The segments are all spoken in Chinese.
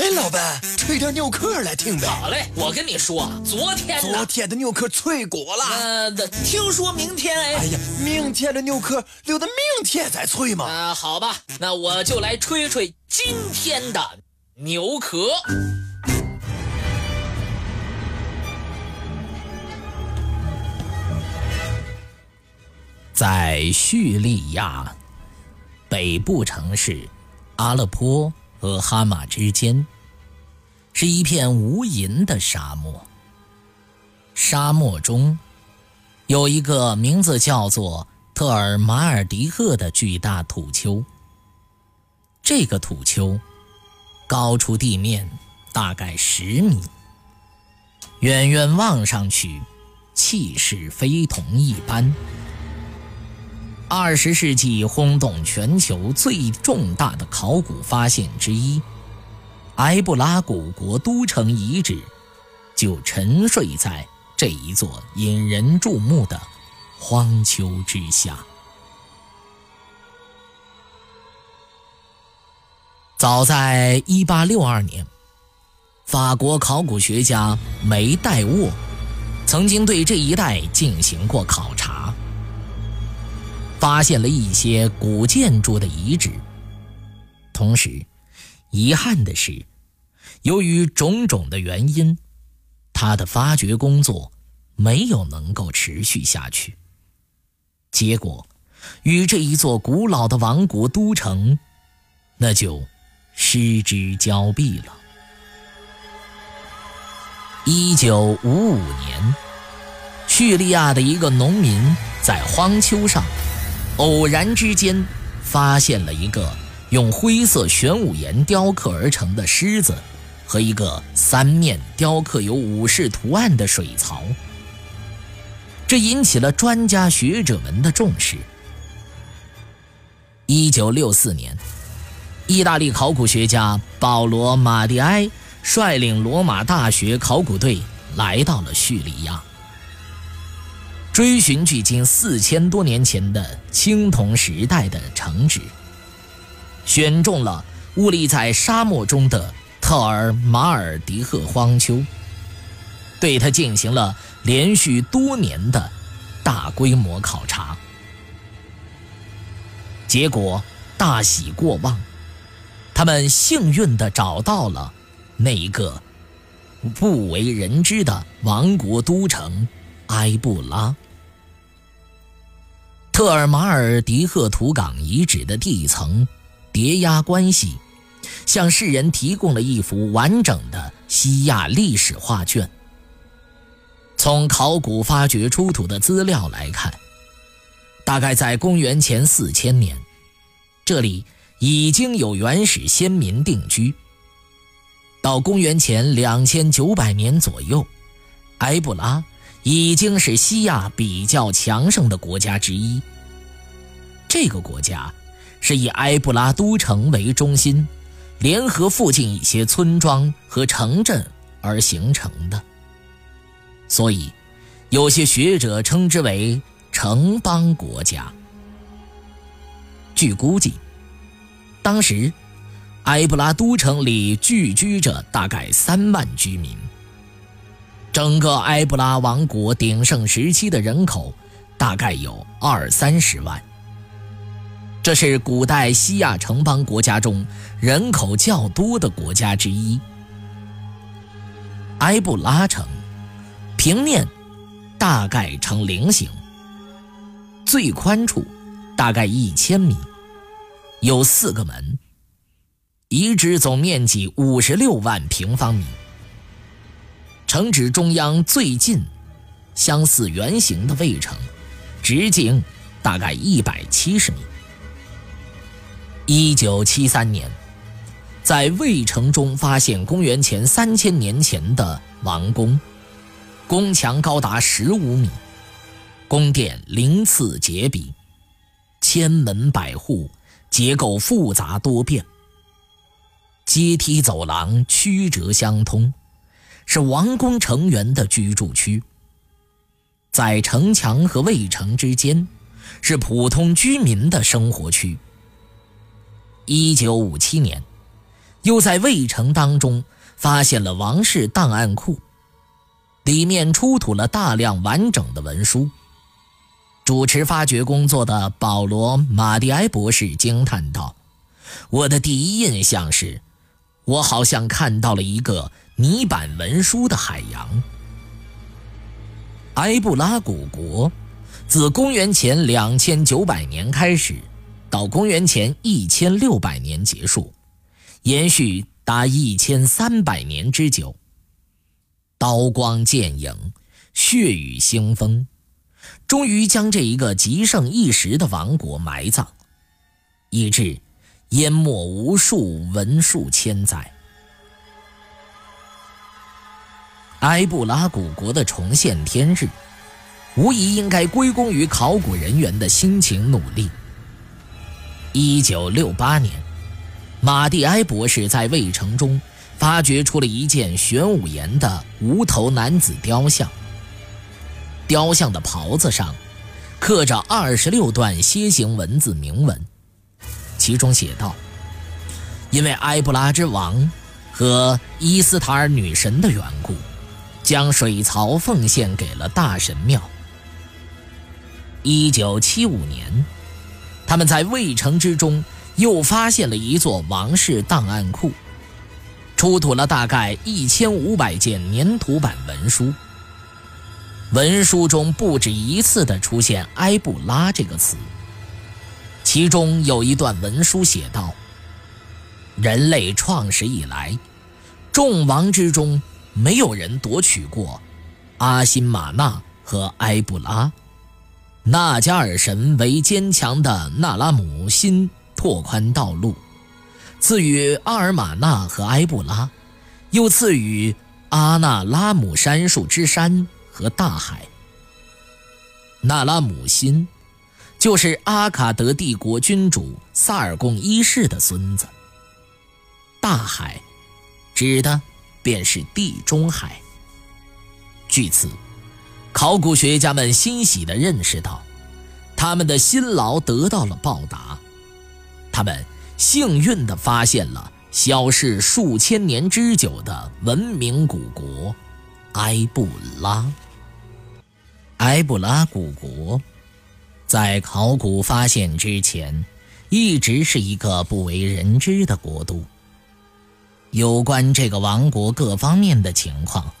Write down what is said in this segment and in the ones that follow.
哎，老板，吹点牛壳来听呗。好嘞，我跟你说，昨天昨天的牛壳脆骨了。呃，听说明天哎。哎呀，明天的牛壳留到明天再吹嘛。啊，好吧，那我就来吹吹今天的牛壳。在叙利亚北部城市阿勒颇。和哈马之间，是一片无垠的沙漠。沙漠中，有一个名字叫做特尔马尔迪赫的巨大土丘。这个土丘高出地面大概十米，远远望上去，气势非同一般。二十世纪轰动全球最重大的考古发现之一——埃布拉古国都城遗址，就沉睡在这一座引人注目的荒丘之下。早在1862年，法国考古学家梅代沃曾经对这一带进行过考察。发现了一些古建筑的遗址，同时，遗憾的是，由于种种的原因，他的发掘工作没有能够持续下去。结果，与这一座古老的王国都城，那就失之交臂了。一九五五年，叙利亚的一个农民在荒丘上。偶然之间，发现了一个用灰色玄武岩雕刻而成的狮子，和一个三面雕刻有武士图案的水槽。这引起了专家学者们的重视。一九六四年，意大利考古学家保罗·马蒂埃率领罗马大学考古队来到了叙利亚。追寻距今四千多年前的青铜时代的城址，选中了兀立在沙漠中的特尔马尔迪赫荒丘，对它进行了连续多年的大规模考察。结果大喜过望，他们幸运地找到了那一个不为人知的王国都城。埃布拉，特尔马尔迪赫图港遗址的地层叠压关系，向世人提供了一幅完整的西亚历史画卷。从考古发掘出土的资料来看，大概在公元前四千年，这里已经有原始先民定居。到公元前两千九百年左右，埃布拉。已经是西亚比较强盛的国家之一。这个国家是以埃布拉都城为中心，联合附近一些村庄和城镇而形成的，所以有些学者称之为城邦国家。据估计，当时埃布拉都城里聚居着大概三万居民。整个埃布拉王国鼎盛时期的人口大概有二三十万，这是古代西亚城邦国家中人口较多的国家之一。埃布拉城平面大概呈菱形，最宽处大概一千米，有四个门，遗址总面积五十六万平方米。城址中央最近、相似圆形的卫城，直径大概一百七十米。一九七三年，在卫城中发现公元前三千年前的王宫，宫墙高达十五米，宫殿鳞次栉比，千门百户，结构复杂多变，阶梯走廊曲折相通。是王宫成员的居住区，在城墙和卫城之间，是普通居民的生活区。一九五七年，又在卫城当中发现了王室档案库，里面出土了大量完整的文书。主持发掘工作的保罗·马蒂埃博士惊叹道：“我的第一印象是，我好像看到了一个泥板文书的海洋。”埃布拉古国自公元前两千九百年开始，到公元前一千六百年结束，延续达一千三百年之久。刀光剑影，血雨腥风，终于将这一个极盛一时的王国埋葬，以致淹没无数文数千载。埃布拉古国的重现天日，无疑应该归功于考古人员的辛勤努力。一九六八年，马蒂埃博士在卫城中发掘出了一件玄武岩的无头男子雕像。雕像的袍子上刻着二十六段楔形文字铭文，其中写道：“因为埃布拉之王和伊斯塔尔女神的缘故。”将水槽奉献给了大神庙。一九七五年，他们在渭城之中又发现了一座王室档案库，出土了大概一千五百件粘土板文书。文书中不止一次的出现“埃布拉”这个词，其中有一段文书写道：“人类创始以来，众王之中。”没有人夺取过阿辛玛纳和埃布拉。纳加尔神为坚强的纳拉姆辛拓宽道路，赐予阿尔玛纳和埃布拉，又赐予阿那拉姆杉树之山和大海。纳拉姆辛就是阿卡德帝国君主萨尔贡一世的孙子。大海，指的。便是地中海。据此，考古学家们欣喜地认识到，他们的辛劳得到了报答。他们幸运地发现了消逝数千年之久的文明古国——埃布拉。埃布拉古国在考古发现之前，一直是一个不为人知的国度。有关这个王国各方面的情况，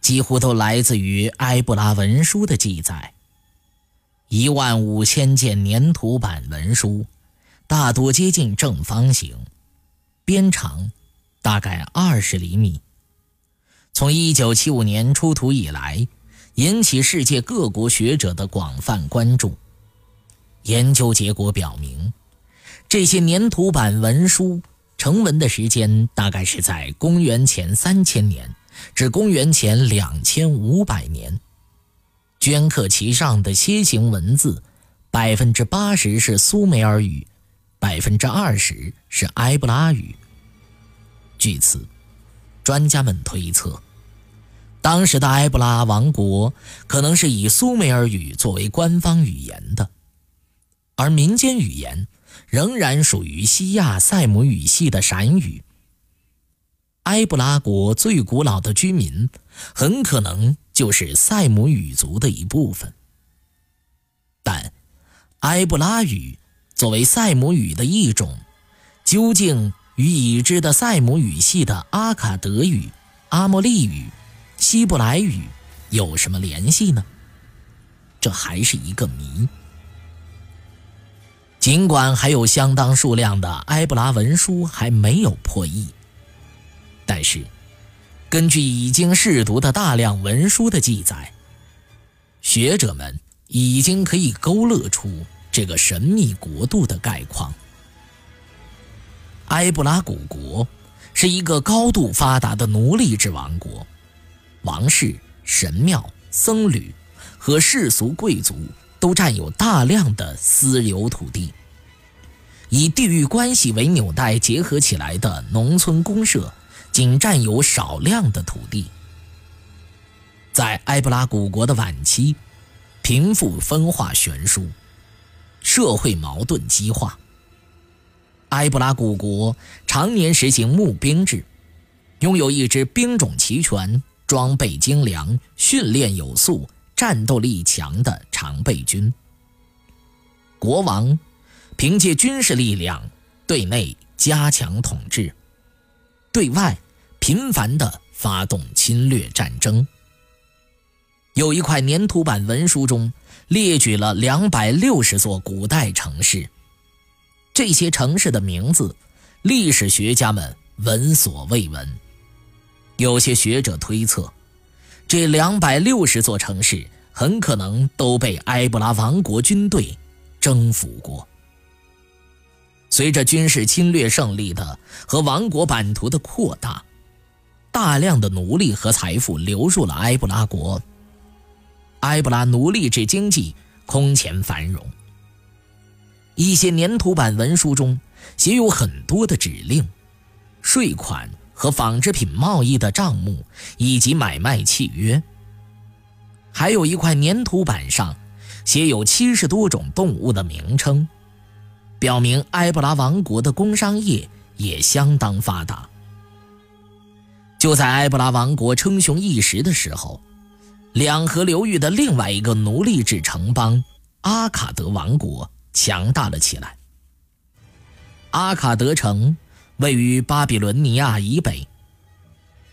几乎都来自于埃布拉文书的记载。一万五千件粘土板文书，大多接近正方形，边长大概二十厘米。从一九七五年出土以来，引起世界各国学者的广泛关注。研究结果表明，这些粘土板文书。成文的时间大概是在公元前三千年至公元前两千五百年，镌刻其上的楔形文字，百分之八十是苏美尔语，百分之二十是埃布拉语。据此，专家们推测，当时的埃布拉王国可能是以苏美尔语作为官方语言的，而民间语言。仍然属于西亚塞姆语系的闪语。埃布拉国最古老的居民很可能就是塞姆语族的一部分。但埃布拉语作为塞姆语的一种，究竟与已知的塞姆语系的阿卡德语、阿莫利语、希伯来语有什么联系呢？这还是一个谜。尽管还有相当数量的埃布拉文书还没有破译，但是根据已经试读的大量文书的记载，学者们已经可以勾勒出这个神秘国度的概况。埃布拉古国是一个高度发达的奴隶制王国，王室、神庙、僧侣和世俗贵族。都占有大量的私有土地，以地域关系为纽带结合起来的农村公社，仅占有少量的土地。在埃布拉古国的晚期，贫富分化悬殊，社会矛盾激化。埃布拉古国常年实行募兵制，拥有一支兵种齐全、装备精良、训练有素、战斗力强的常备军。国王凭借军事力量对内加强统治，对外频繁的发动侵略战争。有一块粘土板文书中列举了两百六十座古代城市。这些城市的名字，历史学家们闻所未闻。有些学者推测，这两百六十座城市很可能都被埃布拉王国军队征服过。随着军事侵略胜利的和王国版图的扩大，大量的奴隶和财富流入了埃布拉国。埃布拉奴隶制经济空前繁荣。一些粘土板文书中写有很多的指令、税款和纺织品贸易的账目以及买卖契约。还有一块粘土板上写有七十多种动物的名称，表明埃布拉王国的工商业也相当发达。就在埃布拉王国称雄一时的时候，两河流域的另外一个奴隶制城邦阿卡德王国。强大了起来。阿卡德城位于巴比伦尼亚以北。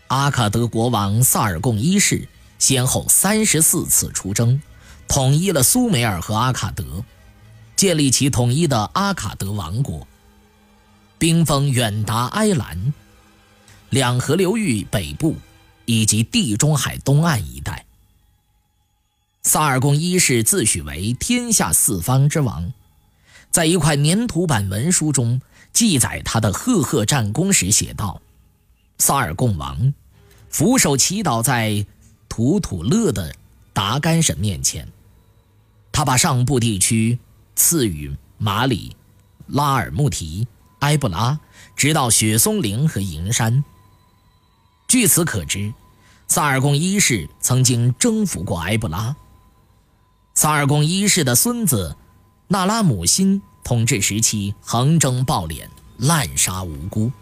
阿卡德国王萨尔贡一世先后三十四次出征，统一了苏美尔和阿卡德，建立起统一的阿卡德王国，兵锋远达埃兰、两河流域北部以及地中海东岸一带。萨尔贡一世自诩为天下四方之王。在一块粘土板文书中记载他的赫赫战功时写道：“萨尔贡王俯首祈祷在图土勒的达干神面前，他把上部地区赐予马里、拉尔穆提、埃布拉，直到雪松林和银山。据此可知，萨尔贡一世曾经征服过埃布拉。萨尔贡一世的孙子。”纳拉姆辛统治时期横征暴敛，滥杀无辜。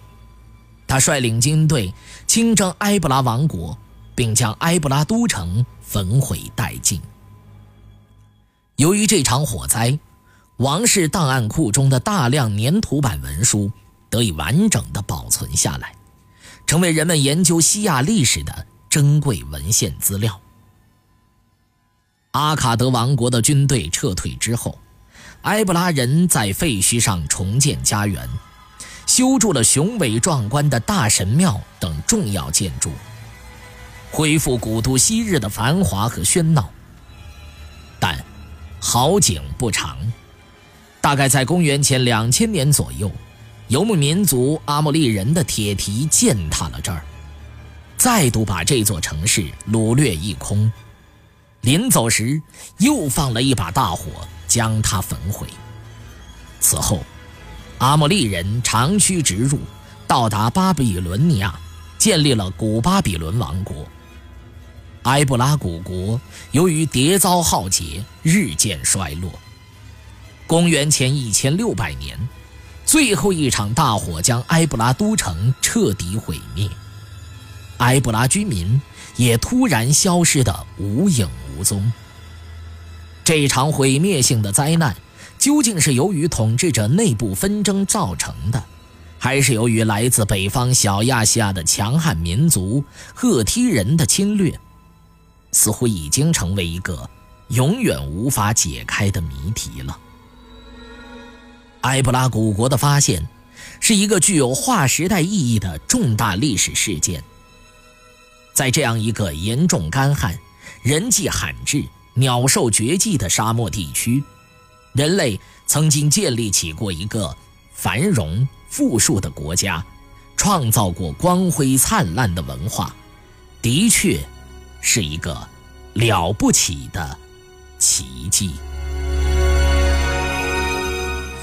他率领军队亲征埃布拉王国，并将埃布拉都城焚毁殆尽。由于这场火灾，王室档案库中的大量粘土板文书得以完整的保存下来，成为人们研究西亚历史的珍贵文献资料。阿卡德王国的军队撤退之后。埃布拉人在废墟上重建家园，修筑了雄伟壮观的大神庙等重要建筑，恢复古都昔日的繁华和喧闹。但好景不长，大概在公元前两千年左右，游牧民族阿莫利人的铁蹄践踏了这儿，再度把这座城市掳掠一空。临走时，又放了一把大火。将它焚毁。此后，阿莫利人长驱直入，到达巴比伦尼亚，建立了古巴比伦王国。埃布拉古国由于迭遭浩劫，日渐衰落。公元前一千六百年，最后一场大火将埃布拉都城彻底毁灭，埃布拉居民也突然消失得无影无踪。这场毁灭性的灾难，究竟是由于统治者内部纷争造成的，还是由于来自北方小亚细亚的强悍民族赫梯人的侵略？似乎已经成为一个永远无法解开的谜题了。埃布拉古国的发现，是一个具有划时代意义的重大历史事件。在这样一个严重干旱、人迹罕至。鸟兽绝迹的沙漠地区，人类曾经建立起过一个繁荣富庶的国家，创造过光辉灿烂的文化，的确是一个了不起的奇迹。